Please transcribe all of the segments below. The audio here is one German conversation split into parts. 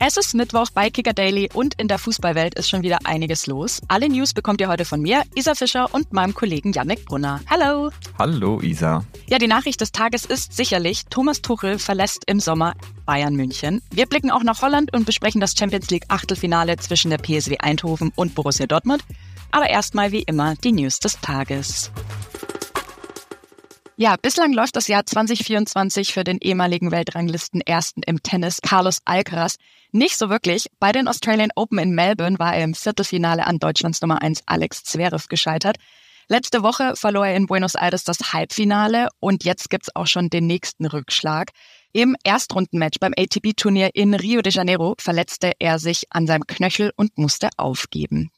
Es ist Mittwoch bei Kicker Daily und in der Fußballwelt ist schon wieder einiges los. Alle News bekommt ihr heute von mir, Isa Fischer und meinem Kollegen Yannick Brunner. Hallo! Hallo Isa. Ja, die Nachricht des Tages ist sicherlich, Thomas Tuchel verlässt im Sommer Bayern München. Wir blicken auch nach Holland und besprechen das Champions League Achtelfinale zwischen der PSW Eindhoven und Borussia Dortmund. Aber erstmal wie immer die News des Tages. Ja, bislang läuft das Jahr 2024 für den ehemaligen Weltranglisten Ersten im Tennis Carlos Alcaraz nicht so wirklich. Bei den Australian Open in Melbourne war er im Viertelfinale an Deutschlands Nummer 1 Alex Zverev gescheitert. Letzte Woche verlor er in Buenos Aires das Halbfinale und jetzt gibt's auch schon den nächsten Rückschlag. Im Erstrundenmatch beim ATP-Turnier in Rio de Janeiro verletzte er sich an seinem Knöchel und musste aufgeben.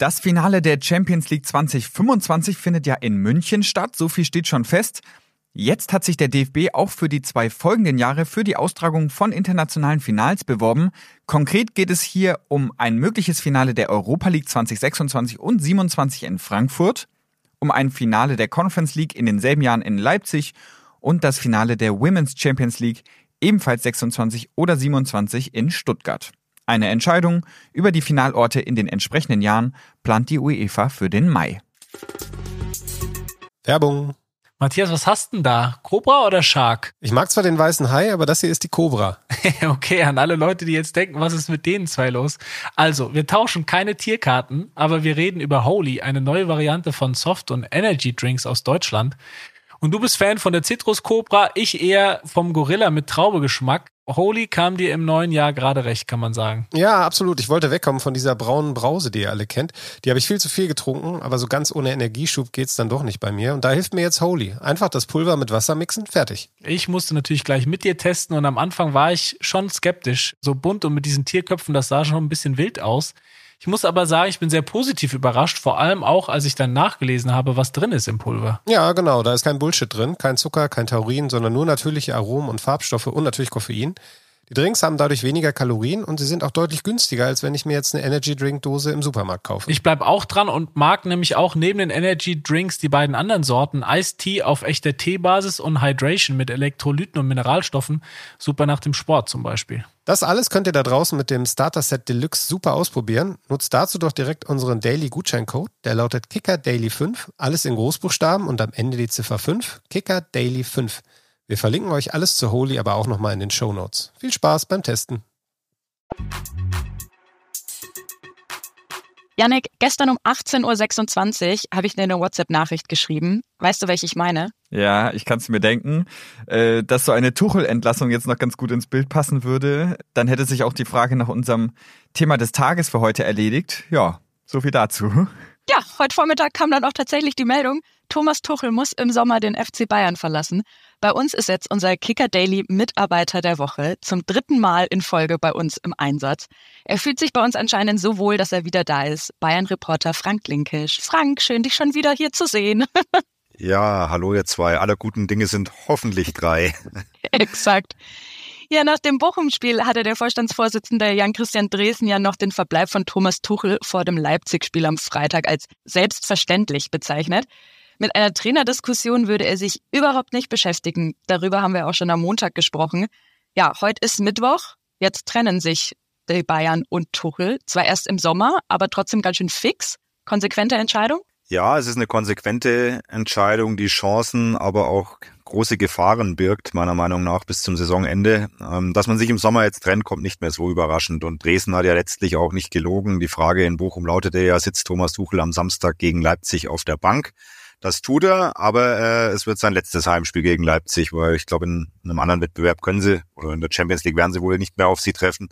Das Finale der Champions League 2025 findet ja in München statt, so viel steht schon fest. Jetzt hat sich der DFB auch für die zwei folgenden Jahre für die Austragung von internationalen Finals beworben. Konkret geht es hier um ein mögliches Finale der Europa League 2026 und 27 in Frankfurt, um ein Finale der Conference League in denselben Jahren in Leipzig und das Finale der Women's Champions League ebenfalls 26 oder 27 in Stuttgart. Eine Entscheidung über die Finalorte in den entsprechenden Jahren plant die UEFA für den Mai. Werbung. Matthias, was hast denn da? Cobra oder Shark? Ich mag zwar den weißen Hai, aber das hier ist die Cobra. okay, an alle Leute, die jetzt denken, was ist mit denen zwei los? Also, wir tauschen keine Tierkarten, aber wir reden über Holy, eine neue Variante von Soft- und Energy Drinks aus Deutschland. Und du bist Fan von der Citrus Cobra, ich eher vom Gorilla mit Traubegeschmack. Holy kam dir im neuen Jahr gerade recht, kann man sagen. Ja, absolut. Ich wollte wegkommen von dieser braunen Brause, die ihr alle kennt. Die habe ich viel zu viel getrunken, aber so ganz ohne Energieschub geht's dann doch nicht bei mir. Und da hilft mir jetzt Holy. Einfach das Pulver mit Wasser mixen, fertig. Ich musste natürlich gleich mit dir testen und am Anfang war ich schon skeptisch. So bunt und mit diesen Tierköpfen, das sah schon ein bisschen wild aus. Ich muss aber sagen, ich bin sehr positiv überrascht, vor allem auch, als ich dann nachgelesen habe, was drin ist im Pulver. Ja, genau, da ist kein Bullshit drin, kein Zucker, kein Taurin, sondern nur natürliche Aromen und Farbstoffe und natürlich Koffein. Die Drinks haben dadurch weniger Kalorien und sie sind auch deutlich günstiger, als wenn ich mir jetzt eine Energy Drink Dose im Supermarkt kaufe. Ich bleib auch dran und mag nämlich auch neben den Energy Drinks die beiden anderen Sorten Ice Tea auf echter Teebasis und Hydration mit Elektrolyten und Mineralstoffen, super nach dem Sport zum Beispiel. Das alles könnt ihr da draußen mit dem Starter Set Deluxe super ausprobieren. Nutzt dazu doch direkt unseren Daily Gutscheincode. Der lautet Kicker Daily 5, alles in Großbuchstaben und am Ende die Ziffer 5, Kicker Daily 5. Wir verlinken euch alles zu Holy aber auch nochmal in den Show Notes. Viel Spaß beim Testen. Janik, gestern um 18.26 Uhr habe ich dir eine WhatsApp-Nachricht geschrieben. Weißt du, welche ich meine? Ja, ich kann es mir denken, äh, dass so eine Tuchel-Entlassung jetzt noch ganz gut ins Bild passen würde. Dann hätte sich auch die Frage nach unserem Thema des Tages für heute erledigt. Ja, so viel dazu. Ja, heute Vormittag kam dann auch tatsächlich die Meldung, Thomas Tuchel muss im Sommer den FC Bayern verlassen. Bei uns ist jetzt unser Kicker Daily Mitarbeiter der Woche zum dritten Mal in Folge bei uns im Einsatz. Er fühlt sich bei uns anscheinend so wohl, dass er wieder da ist. Bayern-Reporter Frank Linkisch. Frank, schön dich schon wieder hier zu sehen. ja, hallo ihr zwei. Alle guten Dinge sind hoffentlich drei. Exakt. Ja, nach dem Bochum-Spiel hatte der Vorstandsvorsitzende Jan-Christian Dresen ja noch den Verbleib von Thomas Tuchel vor dem Leipzig-Spiel am Freitag als selbstverständlich bezeichnet. Mit einer Trainerdiskussion würde er sich überhaupt nicht beschäftigen. Darüber haben wir auch schon am Montag gesprochen. Ja, heute ist Mittwoch. Jetzt trennen sich die Bayern und Tuchel. Zwar erst im Sommer, aber trotzdem ganz schön fix. Konsequente Entscheidung? Ja, es ist eine konsequente Entscheidung, die Chancen, aber auch große Gefahren birgt, meiner Meinung nach, bis zum Saisonende. Ähm, dass man sich im Sommer jetzt trennt, kommt nicht mehr so überraschend. Und Dresden hat ja letztlich auch nicht gelogen. Die Frage in Bochum lautete ja, sitzt Thomas Tuchel am Samstag gegen Leipzig auf der Bank? Das tut er, aber äh, es wird sein letztes Heimspiel gegen Leipzig, weil ich glaube, in einem anderen Wettbewerb können sie, oder in der Champions League werden sie wohl nicht mehr auf sie treffen.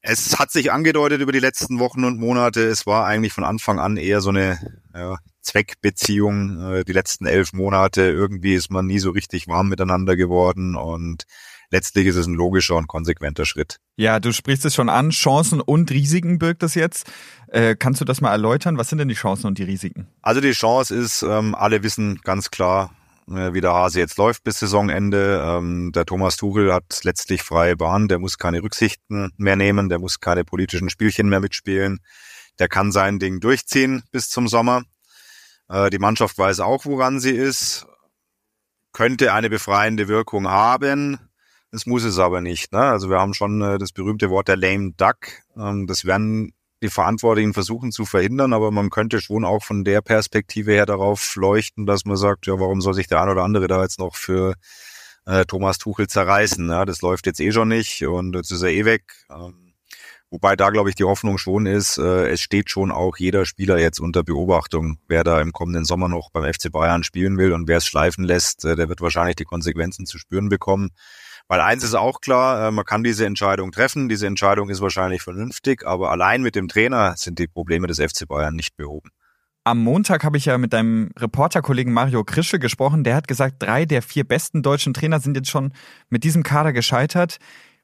Es hat sich angedeutet über die letzten Wochen und Monate. Es war eigentlich von Anfang an eher so eine ja, Zweckbeziehung. Äh, die letzten elf Monate irgendwie ist man nie so richtig warm miteinander geworden und letztlich ist es ein logischer und konsequenter Schritt. Ja, du sprichst es schon an. Chancen und Risiken birgt das jetzt. Äh, kannst du das mal erläutern? Was sind denn die Chancen und die Risiken? Also die Chance ist, ähm, alle wissen ganz klar, äh, wie der Hase jetzt läuft bis Saisonende. Ähm, der Thomas Tuchel hat letztlich freie Bahn, der muss keine Rücksichten mehr nehmen, der muss keine politischen Spielchen mehr mitspielen. Der kann sein Ding durchziehen bis zum Sommer. Äh, die Mannschaft weiß auch, woran sie ist, könnte eine befreiende Wirkung haben. Das muss es aber nicht. Ne? Also wir haben schon äh, das berühmte Wort der lame duck. Ähm, das werden die Verantwortlichen versuchen zu verhindern, aber man könnte schon auch von der Perspektive her darauf leuchten, dass man sagt, ja, warum soll sich der ein oder andere da jetzt noch für äh, Thomas Tuchel zerreißen? Ja, das läuft jetzt eh schon nicht und jetzt ist er eh weg. Ähm, wobei da, glaube ich, die Hoffnung schon ist, äh, es steht schon auch jeder Spieler jetzt unter Beobachtung, wer da im kommenden Sommer noch beim FC Bayern spielen will und wer es schleifen lässt, äh, der wird wahrscheinlich die Konsequenzen zu spüren bekommen. Weil eins ist auch klar, äh, man kann diese Entscheidung treffen. Diese Entscheidung ist wahrscheinlich vernünftig, aber allein mit dem Trainer sind die Probleme des FC Bayern nicht behoben. Am Montag habe ich ja mit deinem Reporterkollegen Mario Krische gesprochen. Der hat gesagt, drei der vier besten deutschen Trainer sind jetzt schon mit diesem Kader gescheitert.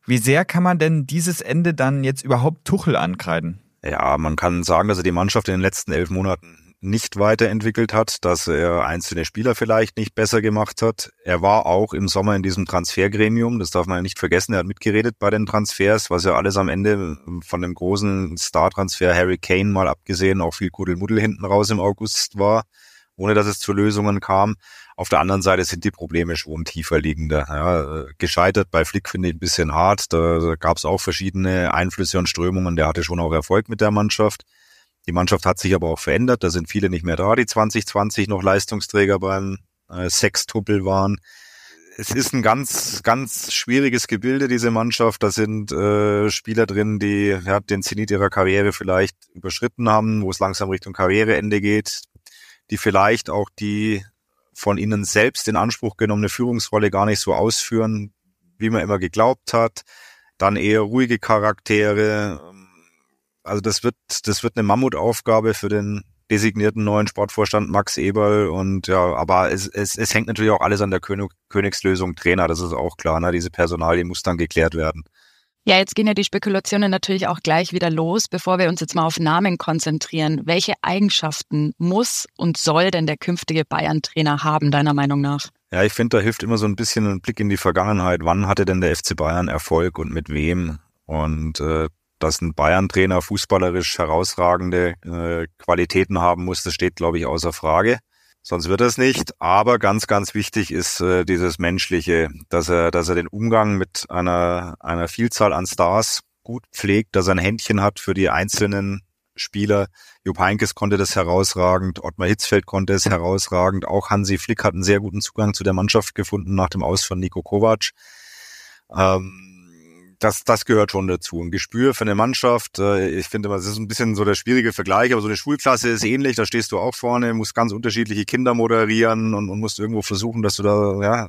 Wie sehr kann man denn dieses Ende dann jetzt überhaupt Tuchel ankreiden? Ja, man kann sagen, dass er die Mannschaft in den letzten elf Monaten nicht weiterentwickelt hat, dass er einzelne Spieler vielleicht nicht besser gemacht hat. Er war auch im Sommer in diesem Transfergremium, das darf man ja nicht vergessen, er hat mitgeredet bei den Transfers, was ja alles am Ende von dem großen Star-Transfer Harry Kane mal abgesehen auch viel Kuddelmuddel hinten raus im August war, ohne dass es zu Lösungen kam. Auf der anderen Seite sind die Probleme schon tiefer liegender. Ja, gescheitert bei Flick finde ich ein bisschen hart. Da, da gab es auch verschiedene Einflüsse und Strömungen. Der hatte schon auch Erfolg mit der Mannschaft. Die Mannschaft hat sich aber auch verändert. Da sind viele nicht mehr da, die 2020 noch Leistungsträger beim äh, Sextuppel waren. Es ist ein ganz, ganz schwieriges Gebilde, diese Mannschaft. Da sind äh, Spieler drin, die ja, den Zenit ihrer Karriere vielleicht überschritten haben, wo es langsam Richtung Karriereende geht, die vielleicht auch die von ihnen selbst in Anspruch genommene Führungsrolle gar nicht so ausführen, wie man immer geglaubt hat. Dann eher ruhige Charaktere, also das wird, das wird eine Mammutaufgabe für den designierten neuen Sportvorstand Max Eberl und ja, aber es, es, es hängt natürlich auch alles an der König, Königslösung Trainer, das ist auch klar, ne? diese Personalie muss dann geklärt werden. Ja, jetzt gehen ja die Spekulationen natürlich auch gleich wieder los, bevor wir uns jetzt mal auf Namen konzentrieren. Welche Eigenschaften muss und soll denn der künftige Bayern-Trainer haben, deiner Meinung nach? Ja, ich finde, da hilft immer so ein bisschen ein Blick in die Vergangenheit. Wann hatte denn der FC Bayern Erfolg und mit wem? Und äh, dass ein Bayern-Trainer fußballerisch herausragende äh, Qualitäten haben muss, das steht, glaube ich, außer Frage. Sonst wird es nicht. Aber ganz, ganz wichtig ist äh, dieses Menschliche, dass er, dass er den Umgang mit einer, einer Vielzahl an Stars gut pflegt, dass er ein Händchen hat für die einzelnen Spieler. Jupp Heinkes konnte das herausragend, Ottmar Hitzfeld konnte es herausragend, auch Hansi Flick hat einen sehr guten Zugang zu der Mannschaft gefunden nach dem Aus von Nico Kovac. Ähm, das, das gehört schon dazu. Ein Gespür für eine Mannschaft. Äh, ich finde mal, das ist ein bisschen so der schwierige Vergleich, aber so eine Schulklasse ist ähnlich. Da stehst du auch vorne, musst ganz unterschiedliche Kinder moderieren und, und musst irgendwo versuchen, dass du da, ja,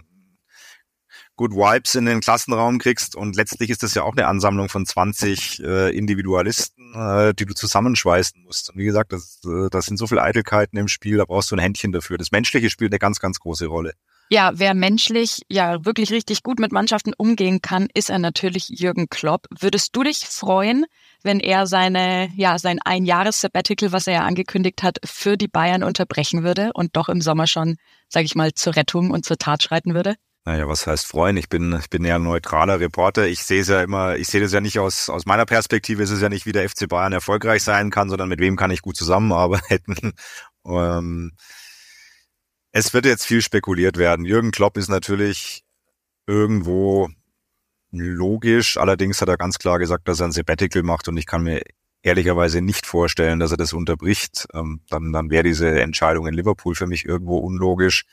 gut Vibes in den Klassenraum kriegst und letztlich ist das ja auch eine Ansammlung von 20 äh, Individualisten, äh, die du zusammenschweißen musst. Und wie gesagt, das, äh, das sind so viele Eitelkeiten im Spiel, da brauchst du ein Händchen dafür. Das Menschliche spielt eine ganz, ganz große Rolle. Ja, wer menschlich ja wirklich richtig gut mit Mannschaften umgehen kann, ist er natürlich Jürgen Klopp. Würdest du dich freuen, wenn er seine, ja, sein Einjahres-Sabbatical, was er ja angekündigt hat, für die Bayern unterbrechen würde und doch im Sommer schon, sage ich mal, zur Rettung und zur Tat schreiten würde? Naja, was heißt freuen? Ich bin, ich bin ja ein neutraler Reporter. Ich sehe es ja immer, ich sehe das ja nicht aus, aus meiner Perspektive ist es ja nicht, wie der FC Bayern erfolgreich sein kann, sondern mit wem kann ich gut zusammenarbeiten. ähm, es wird jetzt viel spekuliert werden. Jürgen Klopp ist natürlich irgendwo logisch. Allerdings hat er ganz klar gesagt, dass er ein Sabbatical macht und ich kann mir ehrlicherweise nicht vorstellen, dass er das unterbricht. Ähm, dann, dann wäre diese Entscheidung in Liverpool für mich irgendwo unlogisch.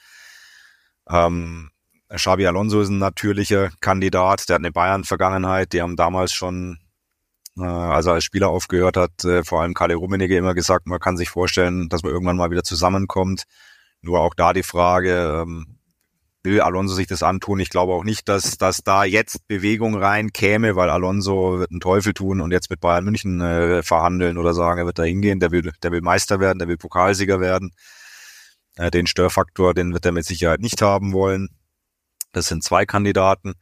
Ähm, Xabi Alonso ist ein natürlicher Kandidat, der hat eine Bayern-Vergangenheit, die haben damals schon, äh, als er als Spieler aufgehört hat, äh, vor allem Kalle Rummenigge immer gesagt, man kann sich vorstellen, dass man irgendwann mal wieder zusammenkommt. Nur auch da die Frage, ähm, will Alonso sich das antun? Ich glaube auch nicht, dass, dass da jetzt Bewegung rein käme, weil Alonso wird einen Teufel tun und jetzt mit Bayern München äh, verhandeln oder sagen, er wird da hingehen, der will, der will Meister werden, der will Pokalsieger werden. Äh, den Störfaktor, den wird er mit Sicherheit nicht haben wollen. Das sind zwei Kandidaten.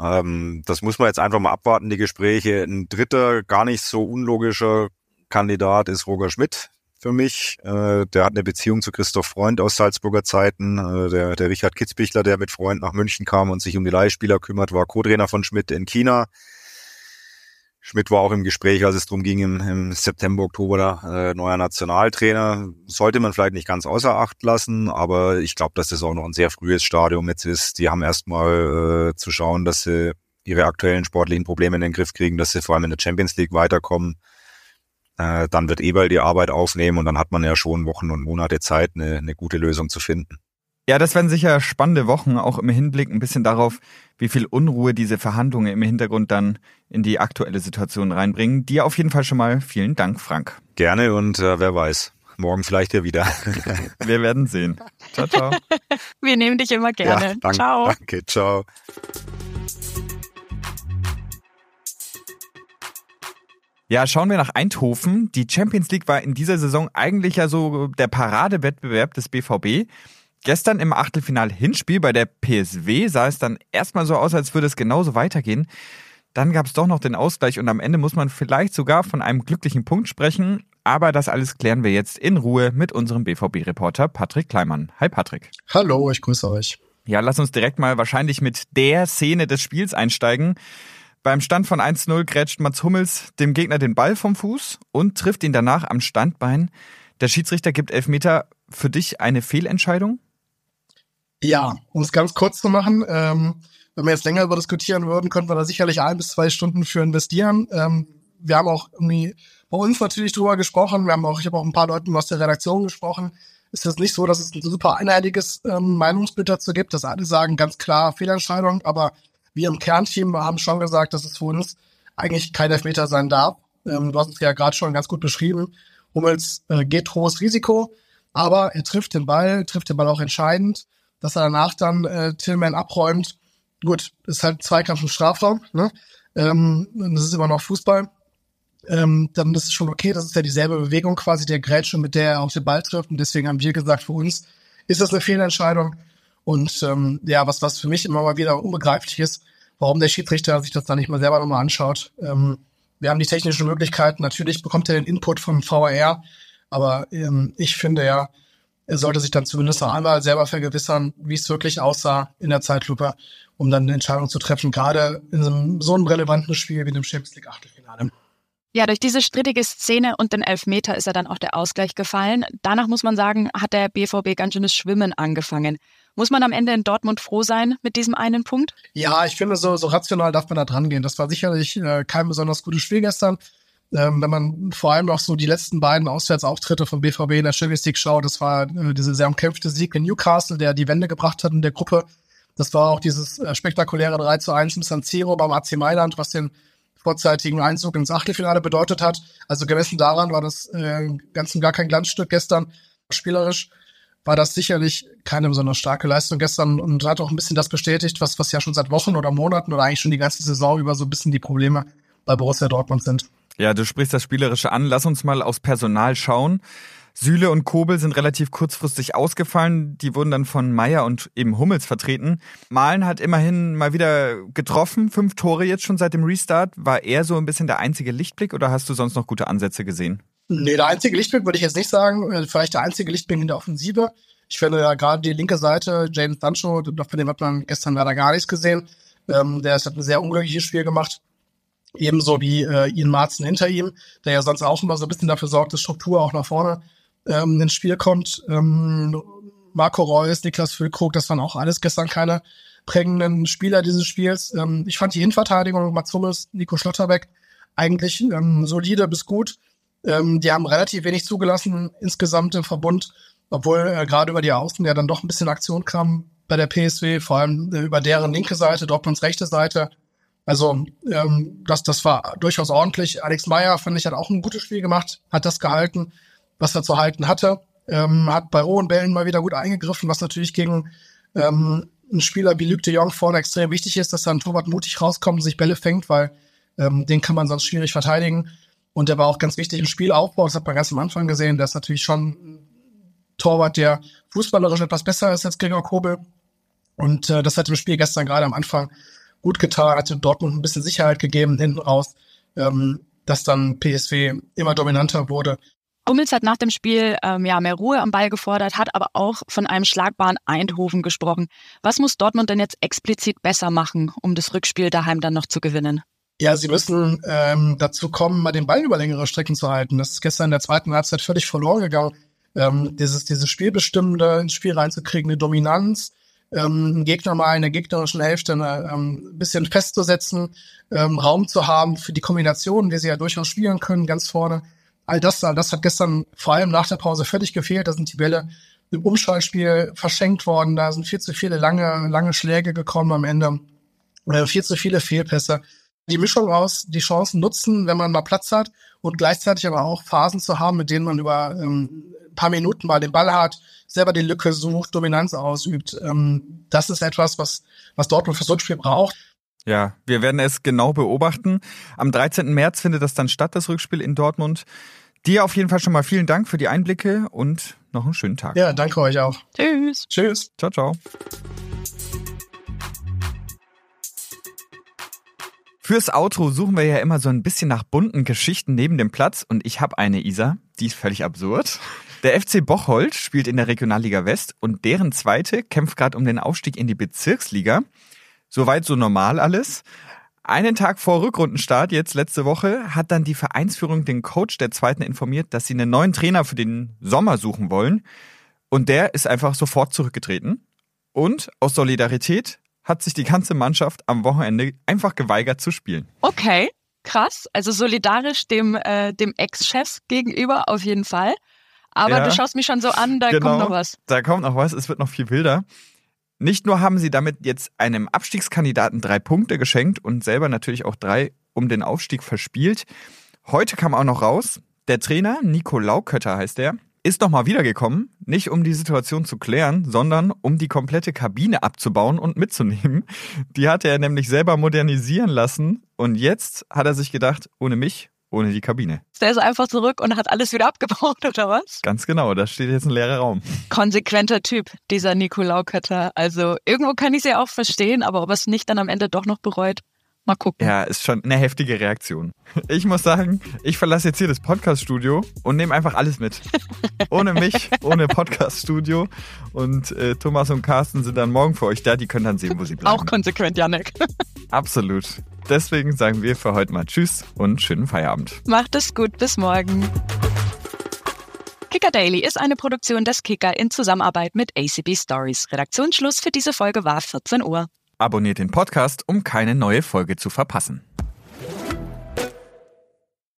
Ähm, das muss man jetzt einfach mal abwarten, die Gespräche. Ein dritter, gar nicht so unlogischer Kandidat ist Roger Schmidt, für mich. Äh, der hat eine Beziehung zu Christoph Freund aus Salzburger Zeiten. Äh, der, der Richard Kitzbichler, der mit Freund nach München kam und sich um die Leihspieler kümmert, war Co-Trainer von Schmidt in China. Schmidt war auch im Gespräch, als es darum ging, im, im September, Oktober äh, neuer Nationaltrainer. Sollte man vielleicht nicht ganz außer Acht lassen, aber ich glaube, dass das auch noch ein sehr frühes Stadium jetzt ist. Die haben erstmal äh, zu schauen, dass sie ihre aktuellen sportlichen Probleme in den Griff kriegen, dass sie vor allem in der Champions League weiterkommen. Äh, dann wird Eberl die Arbeit aufnehmen und dann hat man ja schon Wochen und Monate Zeit, eine, eine gute Lösung zu finden. Ja, das werden sicher spannende Wochen, auch im Hinblick ein bisschen darauf, wie viel Unruhe diese Verhandlungen im Hintergrund dann in die aktuelle Situation reinbringen. Dir auf jeden Fall schon mal vielen Dank, Frank. Gerne und äh, wer weiß, morgen vielleicht ja wieder. Wir werden sehen. Ciao, ciao. Wir nehmen dich immer gerne. Ja, danke, ciao. Danke, ciao. Ja, schauen wir nach Eindhoven. Die Champions League war in dieser Saison eigentlich ja so der Paradewettbewerb des BVB. Gestern im Achtelfinal-Hinspiel bei der PSW sah es dann erstmal so aus, als würde es genauso weitergehen. Dann gab es doch noch den Ausgleich und am Ende muss man vielleicht sogar von einem glücklichen Punkt sprechen. Aber das alles klären wir jetzt in Ruhe mit unserem BVB-Reporter Patrick Kleimann. Hi Patrick. Hallo, ich grüße euch. Ja, lass uns direkt mal wahrscheinlich mit der Szene des Spiels einsteigen. Beim Stand von 1-0 grätscht Mats Hummels dem Gegner den Ball vom Fuß und trifft ihn danach am Standbein. Der Schiedsrichter gibt Elfmeter. Für dich eine Fehlentscheidung? Ja, um es ganz kurz zu machen, ähm, wenn wir jetzt länger über diskutieren würden, könnten wir da sicherlich ein bis zwei Stunden für investieren. Ähm, wir haben auch irgendwie bei uns natürlich drüber gesprochen. Wir haben auch, ich habe auch ein paar Leuten aus der Redaktion gesprochen. Ist es nicht so, dass es ein super einheitliches ähm, Meinungsbild dazu gibt, dass alle sagen ganz klar Fehlentscheidung, aber wir im Kernteam haben schon gesagt, dass es für uns eigentlich kein Elfmeter sein darf. Ähm, du hast es ja gerade schon ganz gut beschrieben. Hummels äh, geht hohes Risiko, aber er trifft den Ball, trifft den Ball auch entscheidend. Dass er danach dann äh, Tillman abräumt, gut, ist halt Zweikampf im Strafraum, ne? Ähm, das ist immer noch Fußball. Ähm, dann ist es schon okay, das ist ja dieselbe Bewegung quasi der Grätsche, mit der er auf den Ball trifft. Und deswegen haben wir gesagt, für uns ist das eine Fehlentscheidung. Und ähm, ja, was, was für mich immer mal wieder unbegreiflich ist, warum der Schiedsrichter sich das dann nicht mal selber nochmal anschaut. Ähm, wir haben die technischen Möglichkeiten, natürlich bekommt er den Input vom VAR, aber ähm, ich finde ja, er sollte sich dann zumindest noch einmal selber vergewissern, wie es wirklich aussah in der Zeitlupe, um dann eine Entscheidung zu treffen, gerade in so einem, so einem relevanten Spiel wie dem Champions League Achtelfinale. Ja, durch diese strittige Szene und den Elfmeter ist er dann auch der Ausgleich gefallen. Danach muss man sagen, hat der BVB ganz schönes Schwimmen angefangen. Muss man am Ende in Dortmund froh sein mit diesem einen Punkt? Ja, ich finde, so, so rational darf man da dran gehen. Das war sicherlich äh, kein besonders gutes Spiel gestern. Ähm, wenn man vor allem noch so die letzten beiden Auswärtsauftritte von BVB in der Champions League schaut, das war äh, diese sehr umkämpfte Sieg in Newcastle, der die Wende gebracht hat in der Gruppe. Das war auch dieses äh, spektakuläre 3 zu 1 im San Siro beim AC Mailand, was den vorzeitigen Einzug ins Achtelfinale bedeutet hat. Also gemessen daran war das äh, ganz und gar kein Glanzstück gestern. Spielerisch war das sicherlich keine besonders starke Leistung gestern und hat auch ein bisschen das bestätigt, was, was ja schon seit Wochen oder Monaten oder eigentlich schon die ganze Saison über so ein bisschen die Probleme bei Borussia Dortmund sind. Ja, du sprichst das Spielerische an. Lass uns mal aufs Personal schauen. Süle und Kobel sind relativ kurzfristig ausgefallen. Die wurden dann von Meier und eben Hummels vertreten. Malen hat immerhin mal wieder getroffen. Fünf Tore jetzt schon seit dem Restart. War er so ein bisschen der einzige Lichtblick oder hast du sonst noch gute Ansätze gesehen? Nee, der einzige Lichtblick würde ich jetzt nicht sagen. Äh, vielleicht der einzige Lichtblick in der Offensive. Ich finde ja gerade die linke Seite, James Sancho, von dem hat man gestern leider gar nichts gesehen. Ähm, der hat ein sehr unglückliches Spiel gemacht. Ebenso wie äh, Ian Marzen hinter ihm, der ja sonst auch immer so ein bisschen dafür sorgt, dass Struktur auch nach vorne ähm, ins Spiel kommt. Ähm, Marco Reus, Niklas Füllkrug, das waren auch alles gestern keine prägenden Spieler dieses Spiels. Ähm, ich fand die Innenverteidigung, Mats Hummels, Nico Schlotterbeck, eigentlich ähm, solide bis gut. Ähm, die haben relativ wenig zugelassen insgesamt im Verbund, obwohl äh, gerade über die Außen ja dann doch ein bisschen Aktion kam bei der PSW, vor allem äh, über deren linke Seite, Dortmunds rechte Seite. Also ähm, das, das war durchaus ordentlich. Alex Meyer, fand ich, hat auch ein gutes Spiel gemacht, hat das gehalten was er zu halten hatte. Ähm, hat bei rohen Bällen mal wieder gut eingegriffen, was natürlich gegen ähm, einen Spieler wie Luc de Jong vorne extrem wichtig ist, dass er ein Torwart mutig rauskommt und sich Bälle fängt, weil ähm, den kann man sonst schwierig verteidigen. Und der war auch ganz wichtig im Spielaufbau, das hat man ganz am Anfang gesehen. Der ist natürlich schon ein Torwart, der fußballerisch etwas besser ist als Gregor Kobel. Und äh, das hat im Spiel gestern gerade am Anfang gut getan, hat Dortmund ein bisschen Sicherheit gegeben hinten raus, ähm, dass dann PSW immer dominanter wurde. Hummels hat nach dem Spiel ähm, ja mehr Ruhe am Ball gefordert, hat aber auch von einem schlagbaren Eindhoven gesprochen. Was muss Dortmund denn jetzt explizit besser machen, um das Rückspiel daheim dann noch zu gewinnen? Ja, sie müssen ähm, dazu kommen, mal den Ball über längere Strecken zu halten. Das ist gestern in der zweiten Halbzeit völlig verloren gegangen. Ähm, dieses, dieses Spielbestimmende ins Spiel reinzukriegen, eine Dominanz, ähm, einen Gegner mal in der gegnerischen Hälfte eine, ähm, ein bisschen festzusetzen, ähm, Raum zu haben für die Kombinationen, die sie ja durchaus spielen können, ganz vorne. All das, all das hat gestern vor allem nach der Pause völlig gefehlt. Da sind die Bälle im Umschaltspiel verschenkt worden. Da sind viel zu viele lange, lange Schläge gekommen am Ende. Äh, viel zu viele Fehlpässe. Die Mischung aus die Chancen nutzen, wenn man mal Platz hat und gleichzeitig aber auch Phasen zu haben, mit denen man über ähm, ein paar Minuten mal den Ball hat, selber die Lücke sucht, Dominanz ausübt. Ähm, das ist etwas, was, was Dortmund fürs Rückspiel braucht. Ja, wir werden es genau beobachten. Am 13. März findet das dann statt, das Rückspiel in Dortmund. Dir auf jeden Fall schon mal vielen Dank für die Einblicke und noch einen schönen Tag. Ja, danke euch auch. Tschüss. Tschüss. Ciao, ciao. Fürs Outro suchen wir ja immer so ein bisschen nach bunten Geschichten neben dem Platz und ich habe eine, Isa, die ist völlig absurd. Der FC Bocholt spielt in der Regionalliga West und deren Zweite kämpft gerade um den Aufstieg in die Bezirksliga. Soweit so normal alles. Einen Tag vor Rückrundenstart, jetzt letzte Woche, hat dann die Vereinsführung den Coach der Zweiten informiert, dass sie einen neuen Trainer für den Sommer suchen wollen. Und der ist einfach sofort zurückgetreten. Und aus Solidarität hat sich die ganze Mannschaft am Wochenende einfach geweigert zu spielen. Okay, krass. Also solidarisch dem, äh, dem Ex-Chef gegenüber auf jeden Fall. Aber Ja. du schaust mich schon so an, da Genau. kommt noch was. Da kommt noch was, es wird noch viel wilder. Nicht nur haben sie damit jetzt einem Abstiegskandidaten drei Punkte geschenkt und selber natürlich auch drei um den Aufstieg verspielt. Heute kam auch noch raus, der Trainer, Nico Laukötter heißt er, ist nochmal wiedergekommen, nicht um die Situation zu klären, sondern um die komplette Kabine abzubauen und mitzunehmen. Die hatte er nämlich selber modernisieren lassen und jetzt hat er sich gedacht, ohne mich, ohne die Kabine. Der ist einfach zurück und hat alles wieder abgebaut, oder was? Ganz genau, da steht jetzt ein leerer Raum. Konsequenter Typ, dieser Nikolaukata. Also irgendwo kann ich es ja auch verstehen, aber ob er es nicht dann am Ende doch noch bereut, mal gucken. Ja, ist schon eine heftige Reaktion. Ich muss sagen, ich verlasse jetzt hier das Podcast-Studio und nehme einfach alles mit. Ohne mich, ohne Podcast-Studio. Und äh, Thomas und Carsten sind dann morgen für euch da. Die können dann sehen, wo sie bleiben. Auch konsequent, Janek. Absolut. Deswegen sagen wir für heute mal Tschüss und schönen Feierabend. Macht es gut, bis morgen. Kicker Daily ist eine Produktion des Kicker in Zusammenarbeit mit ACB Stories. Redaktionsschluss für diese Folge war 14 Uhr. Abonniert den Podcast, um keine neue Folge zu verpassen.